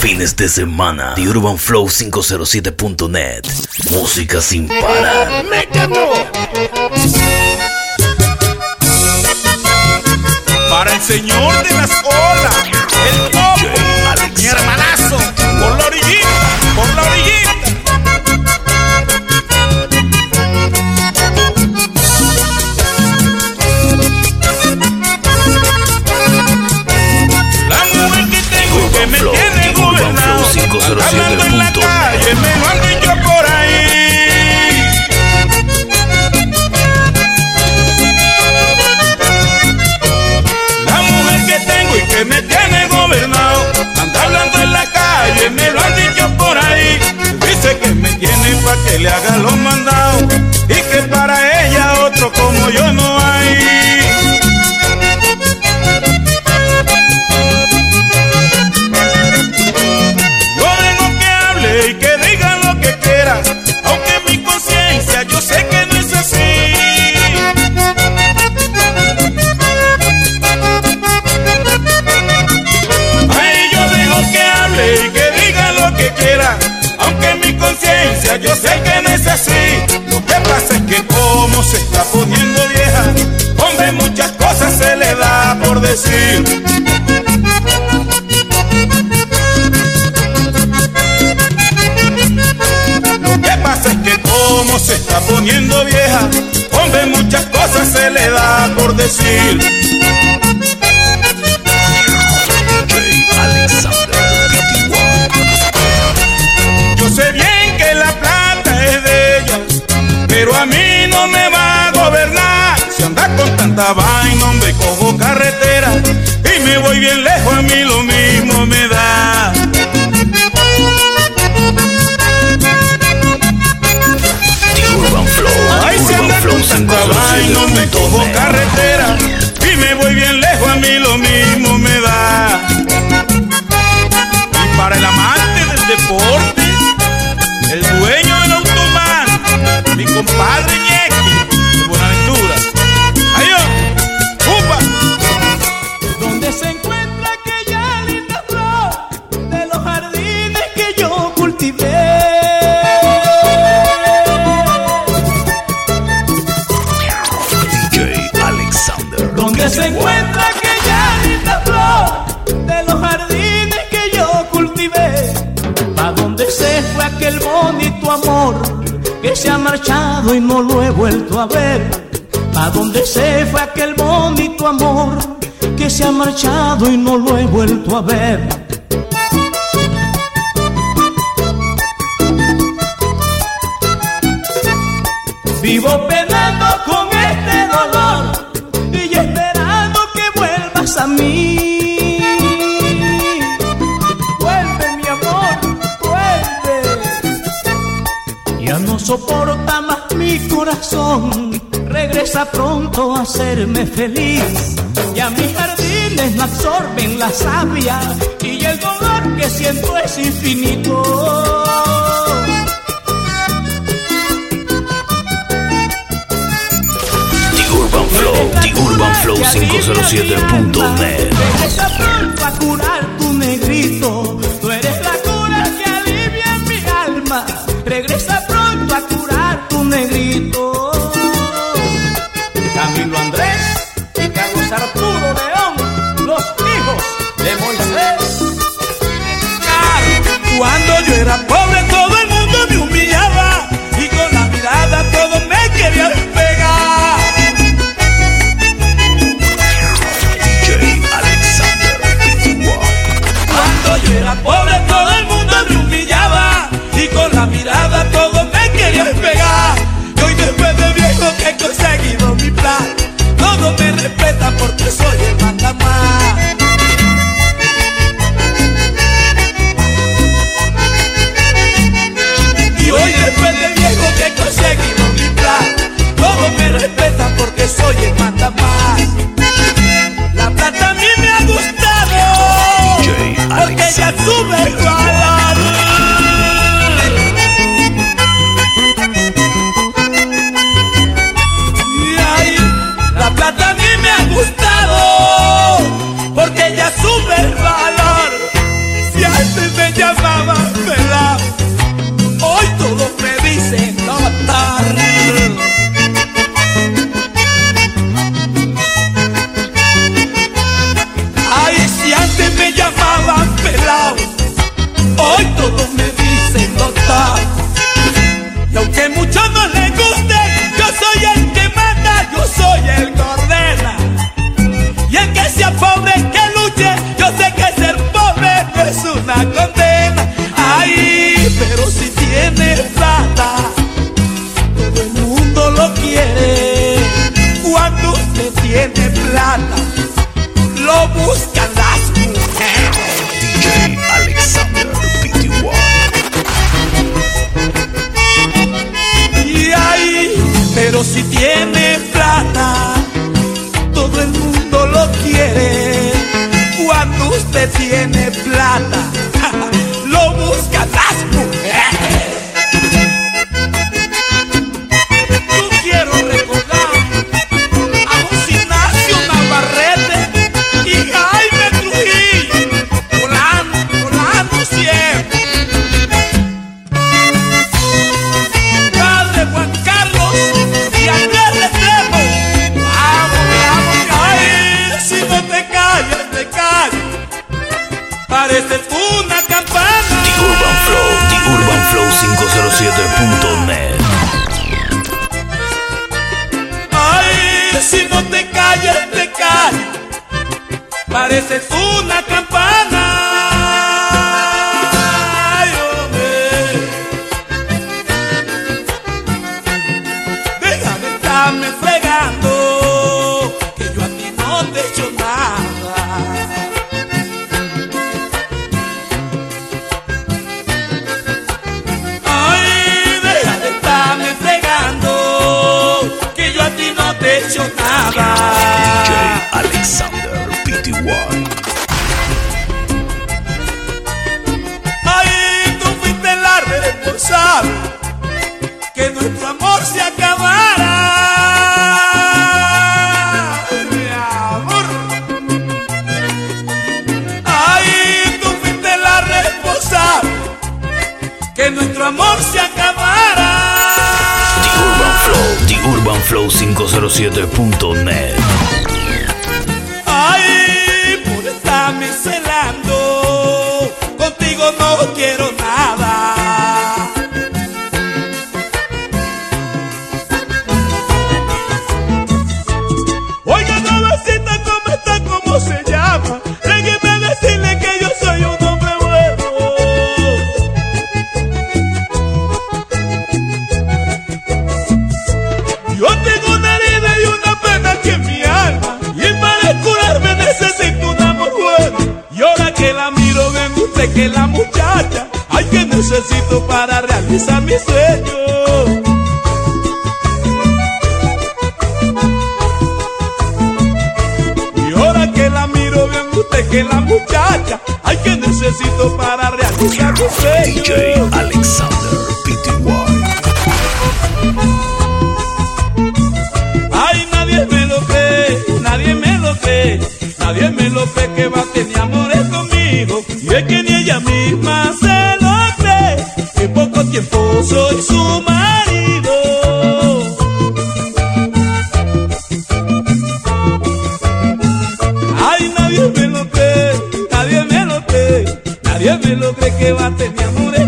fines de semana. The Urban Flow 507.net. Música sin parar. Para el señor de las olas, el topo, mi hermanazo, por la orillita, por la orillita. La mujer que tengo que me hablando en la calle, me lo han dicho por ahí. La mujer que tengo y que me tiene gobernado Anda hablando en la calle, me lo han dicho por ahí Dice que me tiene pa' que le haga los mandados Y que para ella otro como yo no Lo que pasa es que como se está poniendo vieja, hombre, muchas cosas se le da por decir. Yo sé bien que la plata es de ella, pero a mí no me va a gobernar. Si anda con tanta vaina, y me bien lejos, a mí lo mismo me da. The Urban Flow. Ay, si anda con tanta vaina, hombre, cojo 507.net. carretera y me voy bien lejos, a mí lo mismo me da. Y para el amante del deporte, el dueño del automán, mi compadre Ñequi se fue aquel bonito amor que se ha marchado y no lo he vuelto a ver. Vivo penando con este dolor y esperando que vuelvas a mí. Vuelve, mi amor, vuelve. Ya no soporta más mi corazón. Regresa pronto a hacerme feliz. Ya mis jardines no absorben la savia y el dolor que siento es infinito. The Urban Flow. The Urban Flow 507.net. Regresa pronto a curar tu negrito. Tú eres la cura que alivia mi alma. Regresa pronto a curar tu negrito. Soy el mandamás. La plata a mí me ha gustado DJ porque Alexander. sube lata flow507.net. Ay, por estarme celando, contigo no quiero nada. que la muchacha, ay que necesito para realizar mi sueño. Y ahora que la miro, vean usted que la muchacha, ay que necesito para realizar mi sueño. DJ Alexander PTY. Ay, nadie me lo cree, nadie me lo cree, nadie me lo cree que va a tener amores conmigo. Y es que ni ella misma se lo cree. En poco tiempo soy su marido. Ay, nadie me lo cree, nadie me lo cree, nadie me lo cree que va a tener amor.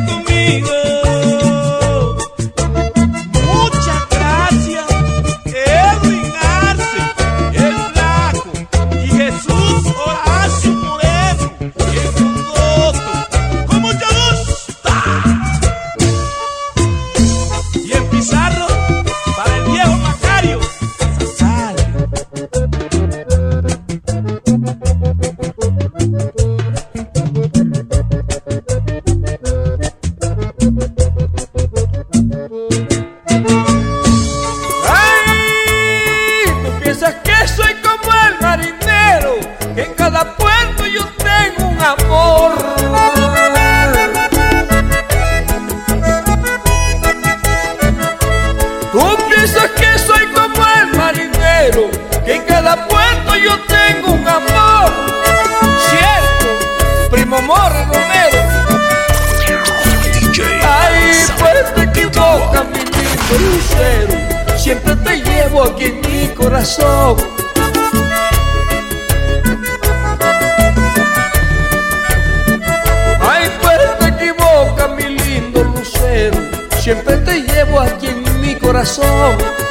Música llevo aquí en mi corazón. Ay, pues pero te equivocas, mi lindo lucero, siempre te llevo aquí en mi corazón.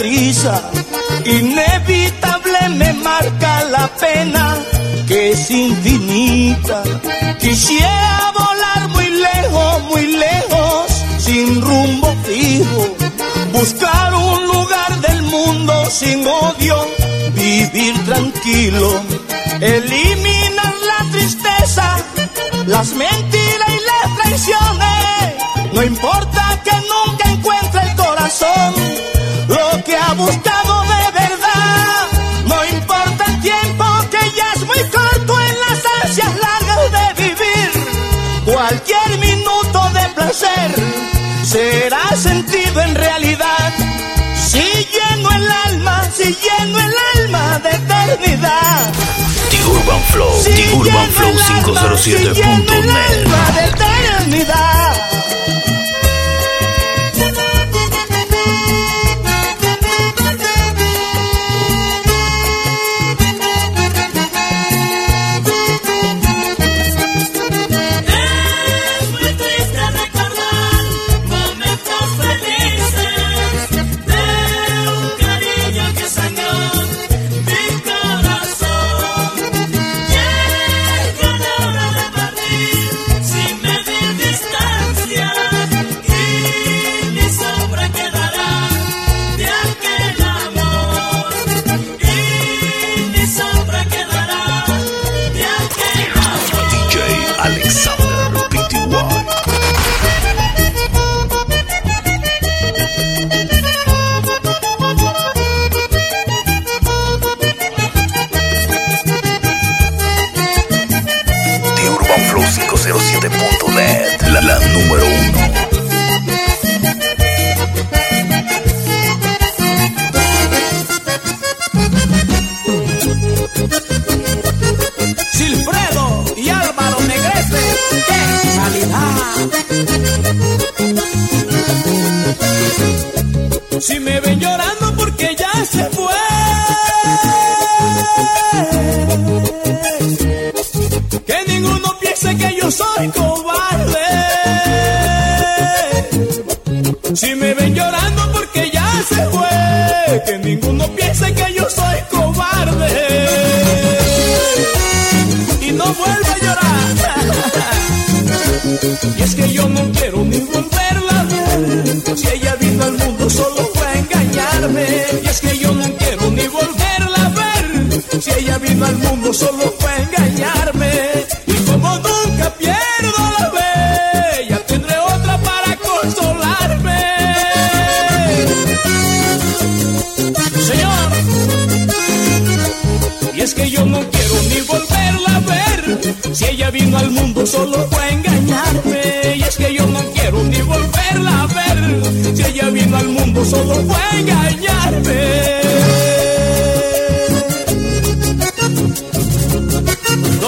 prisa, inevitable me marca la pena que es infinita. Quisiera volar muy lejos, muy lejos, sin rumbo fijo, buscar un lugar del mundo sin odio, vivir tranquilo, eliminar la tristeza, las mentiras y las traiciones, no importa ha gustado de verdad. No importa el tiempo que ya es muy corto en las ansias largas de vivir. Cualquier minuto de placer será sentido en realidad. Si lleno el alma, si lleno el alma de eternidad. The Urban Flow, si The Urban Flow 507.net. Si de eternidad.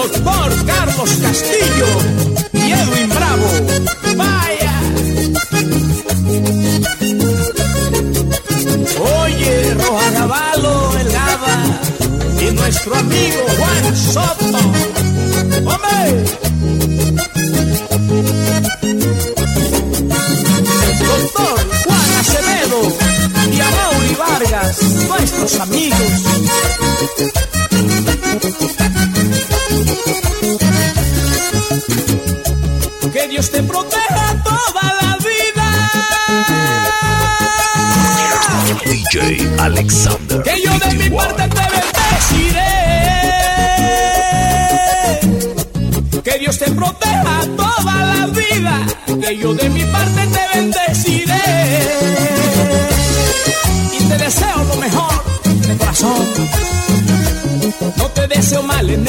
Doctor Carlos Castillo y Edwin Bravo. Vaya. Oye, Roja Gavalo, el Gaba y nuestro amigo Juan Soto. ¡Hombre! Doctor Juan Acevedo y Amaury Vargas, nuestros amigos. Que Dios te proteja toda la vida. DJ Alexander. Que yo de mi parte te bendeciré. Que Dios te proteja toda la vida. Que yo de mi parte te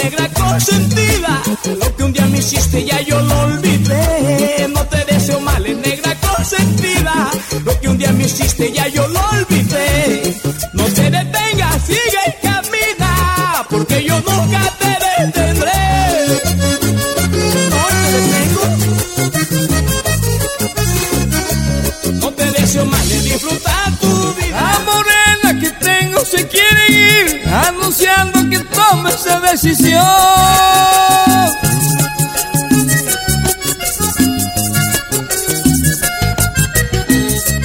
negra consentida. Lo que un día me hiciste ya yo lo olvidé. No te deseo mal, negra consentida. Lo que un día me hiciste ya yo lo olvidé.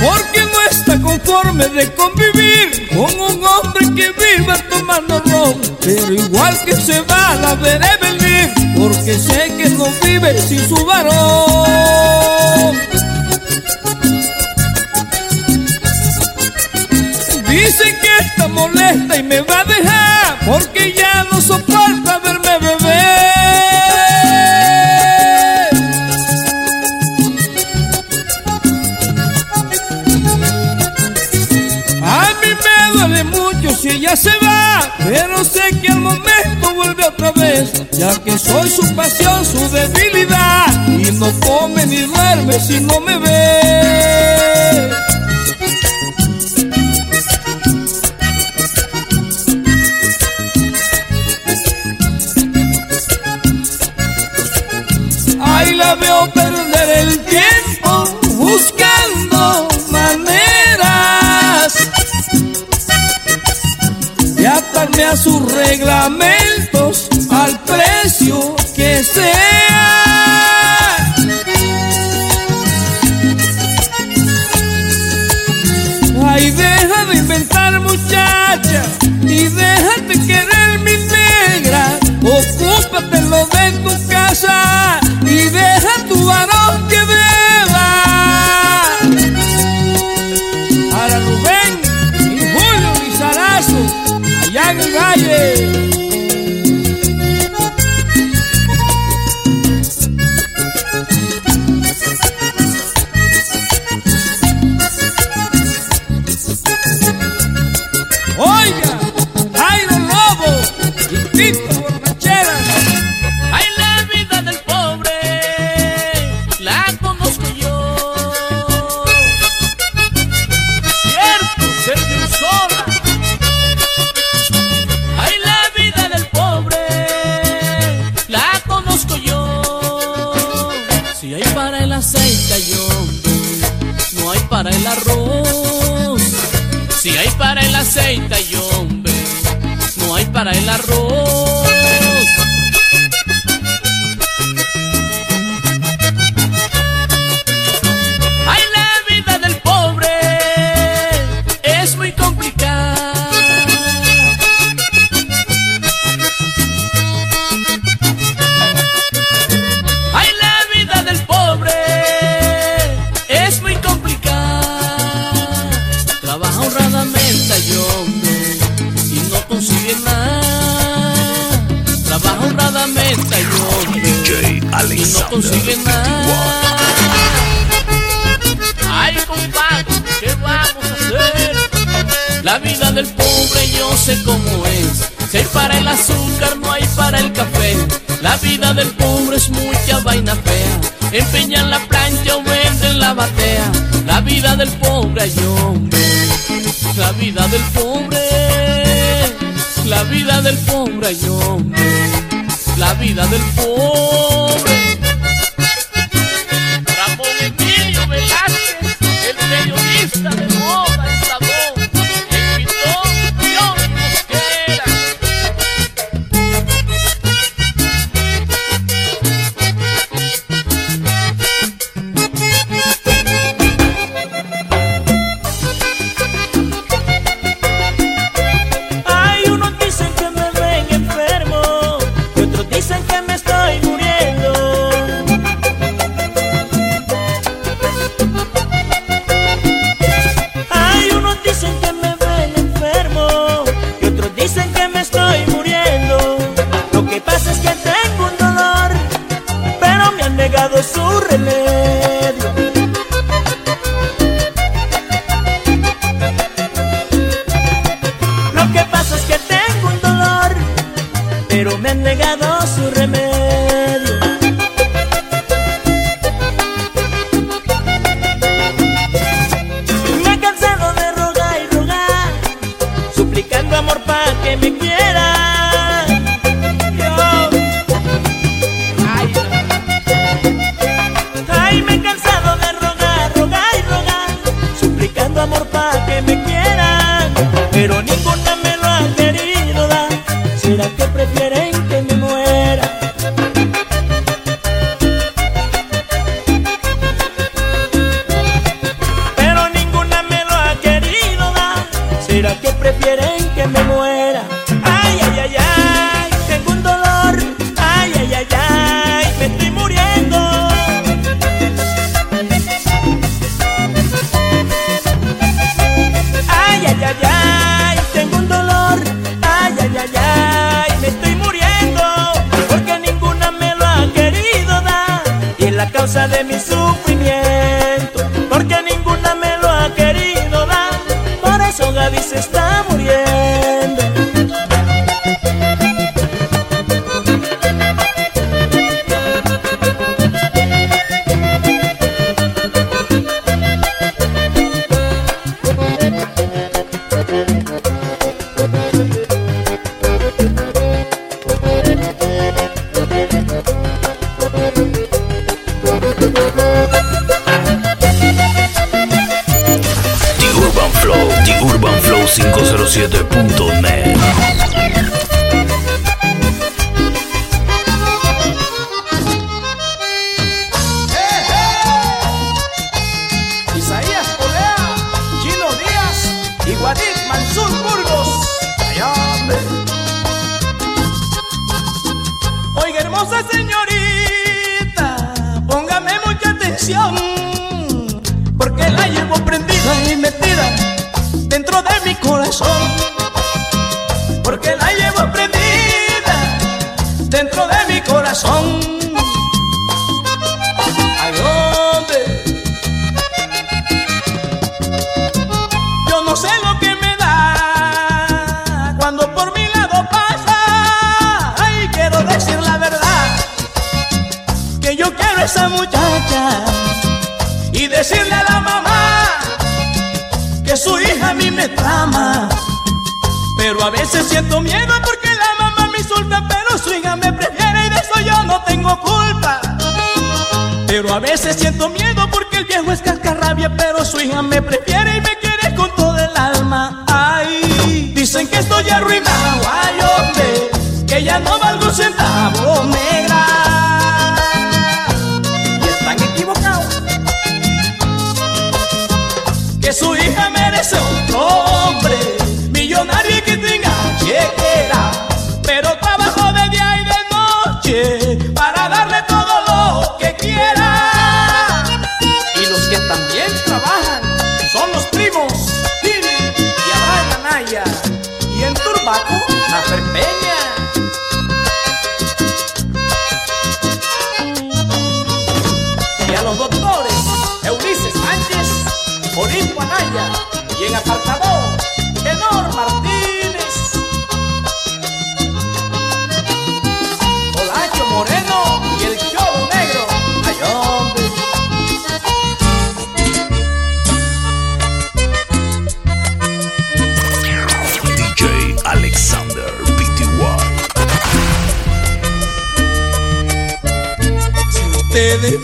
Porque no está conforme de convivir con un hombre que viva tomando ron. Pero igual que se va, la veré venir, porque sé que no vive sin su varón. Ya que soy su pasión, su debilidad y no come ni duerme si no me ve. Aceite hay hombre, no hay para el arroz. vaina fea. Empeñan la plancha o venden la batea. La vida del pobre hay. La vida del pobre. La vida del pobre hay hombre. La vida del pobre. negado su remedio. Me he cansado de rogar y rogar, suplicando amor para que me quiera. esa muchacha y decirle a la mamá que su hija a mí me trama. Pero a veces siento miedo porque la mamá me insulta, pero su hija me prefiere y de eso yo no tengo culpa. Pero a veces siento miedo porque el viejo es cascarrabia, pero su hija me prefiere y me quiere con todo el alma. Ay, dicen que estoy arruinado, ay hombre, que ya no valgo un centavo, me que su hija mereció. Oh. Olimpo Anaya y en apartado Tenor Martínez. Olayo Moreno y el show negro. Ay. DJ Alexander PTY. Ustedes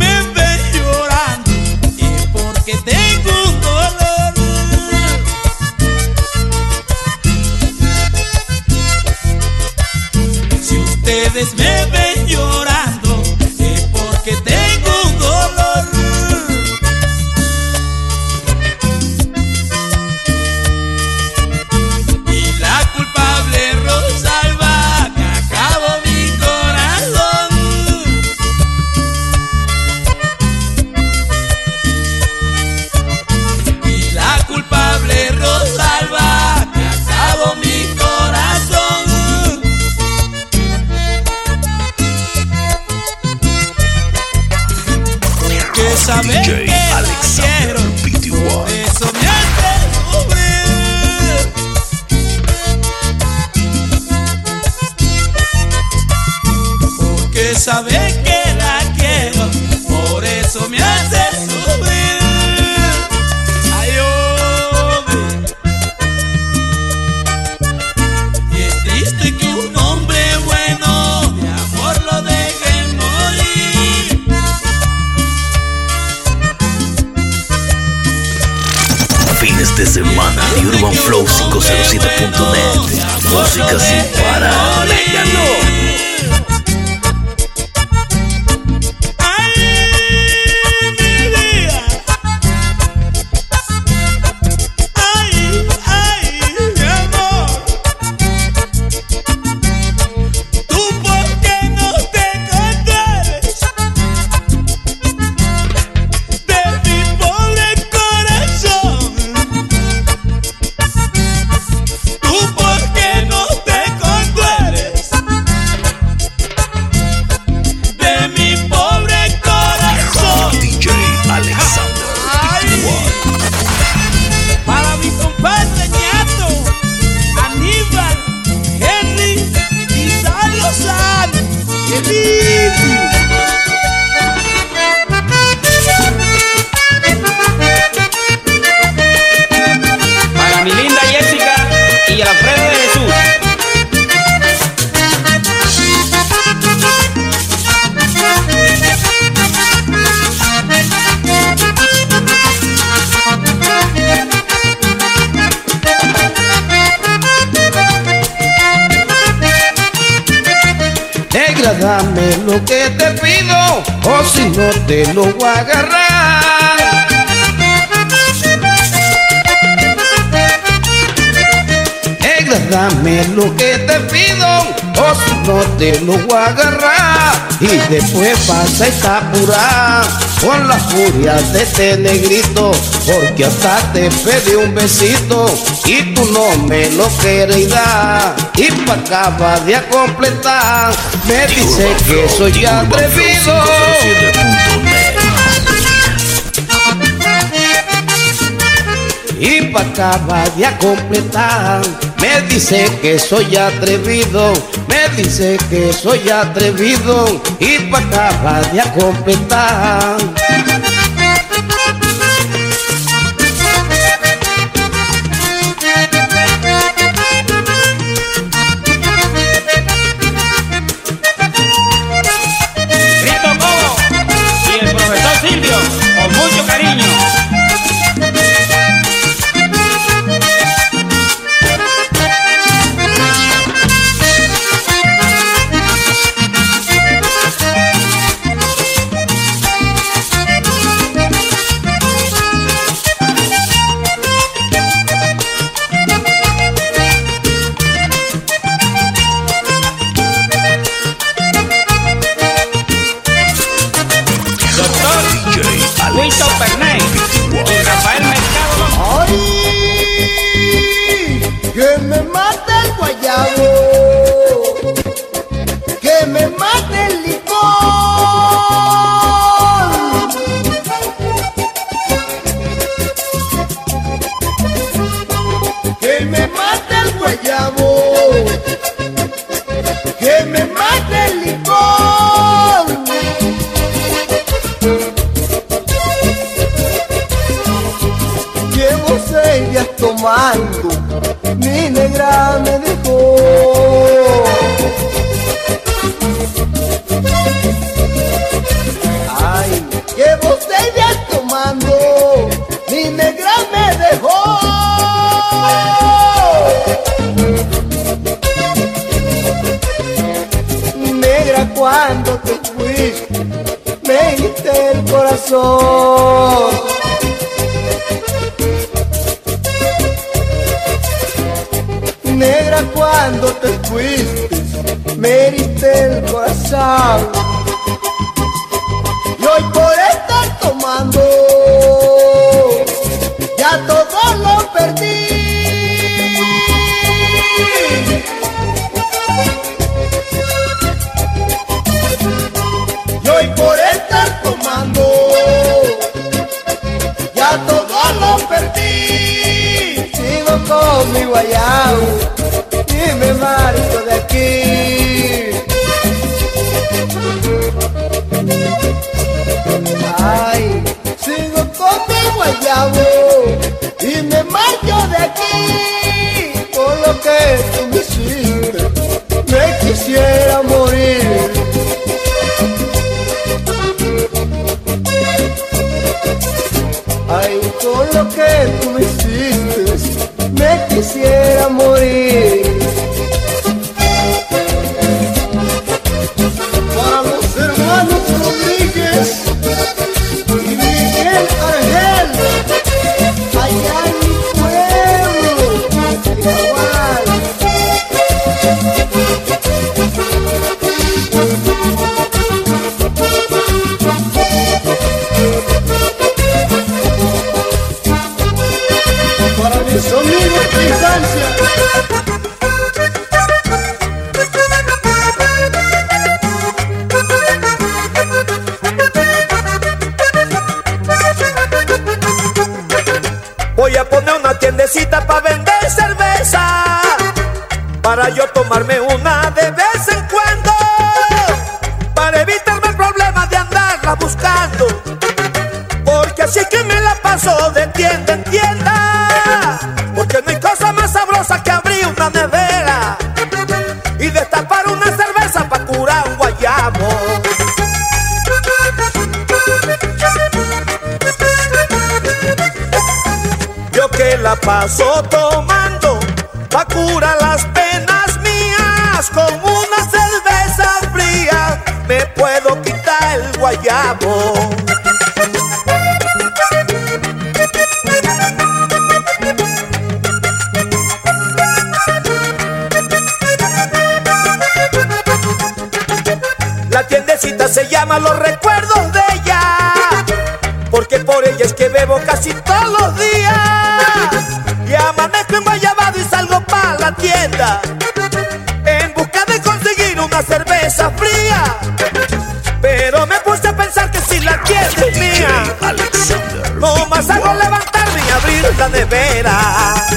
saber DJ que Alexander quiero, de soñarte sufrir. Porque casi. te lo voy a agarrar. Negra, dame lo que te pido, o si no te lo voy a agarrar. Y después vas a estar pura con la furia de este negrito porque hasta te pedí un besito y tú no me lo querías dar. Y para acabar de completar, me dice que soy atrevido. Y para acabar de completar, me dice que soy atrevido, me dice que soy atrevido, y para acabar de completar. Tomando pa' curar las penas mías con una cerveza fría me puedo quitar el guayabo. La tiendecita se llama Los Recuerdos de ella porque por ella es que bebo casi tienda en busca de conseguir una cerveza fría. Pero me puse a pensar que si la tienda es mía, no más hago levantarme y abrir la nevera.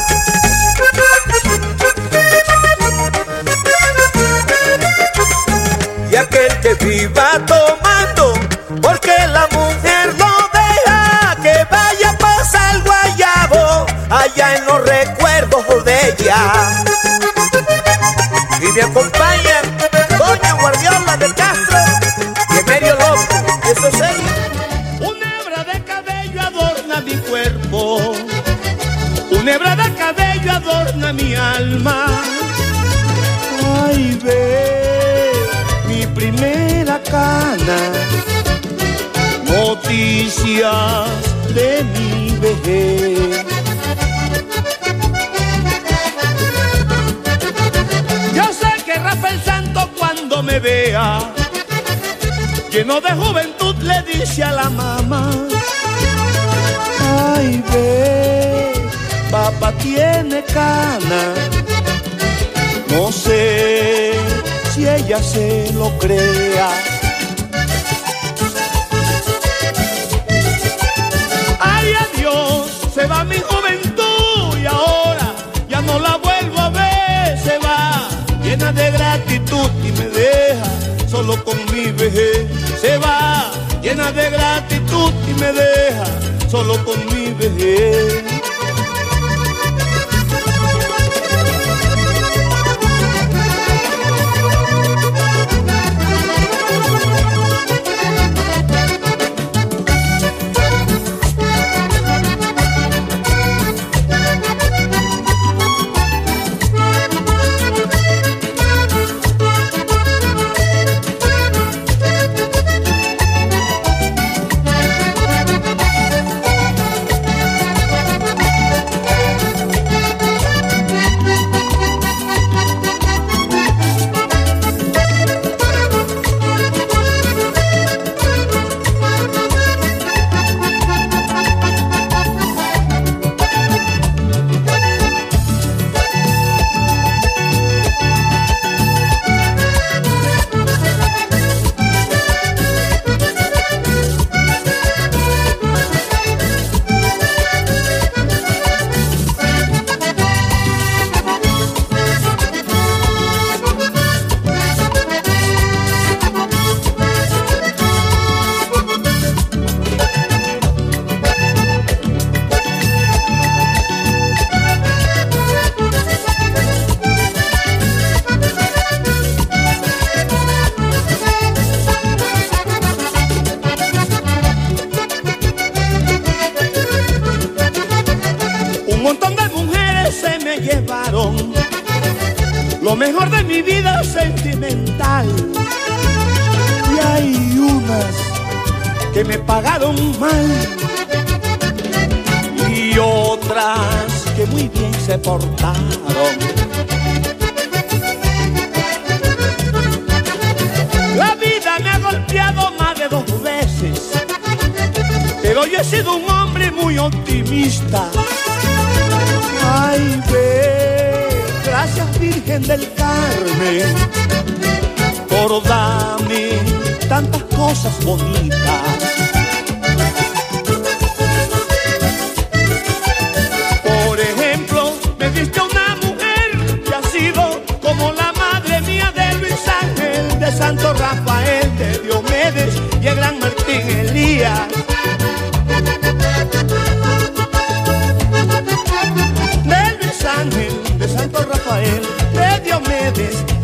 Alma. Ay, ve mi primera cana. Noticias de mi vejez. Yo sé que Rafael Santo cuando me vea lleno de juventud le dice a la mamá Ay ve, papá tiene cana. No sé si ella se lo crea. Ay adiós, se va mi juventud y ahora ya no la vuelvo a ver. Se va llena de gratitud y me deja solo con mi vejez. Se va llena de gratitud y me deja solo con mi vejez. Muy bien se portaron. La vida me ha golpeado más de dos veces, pero yo he sido un hombre muy optimista. Ay, ve, gracias Virgen del Carmen, por darme tantas cosas bonitas. Existe una mujer que ha sido como la madre mía de Luis Ángel, de Santo Rafael, de Diomedes y el gran Martín Elías. De Luis Ángel, de Santo Rafael, de Diomedes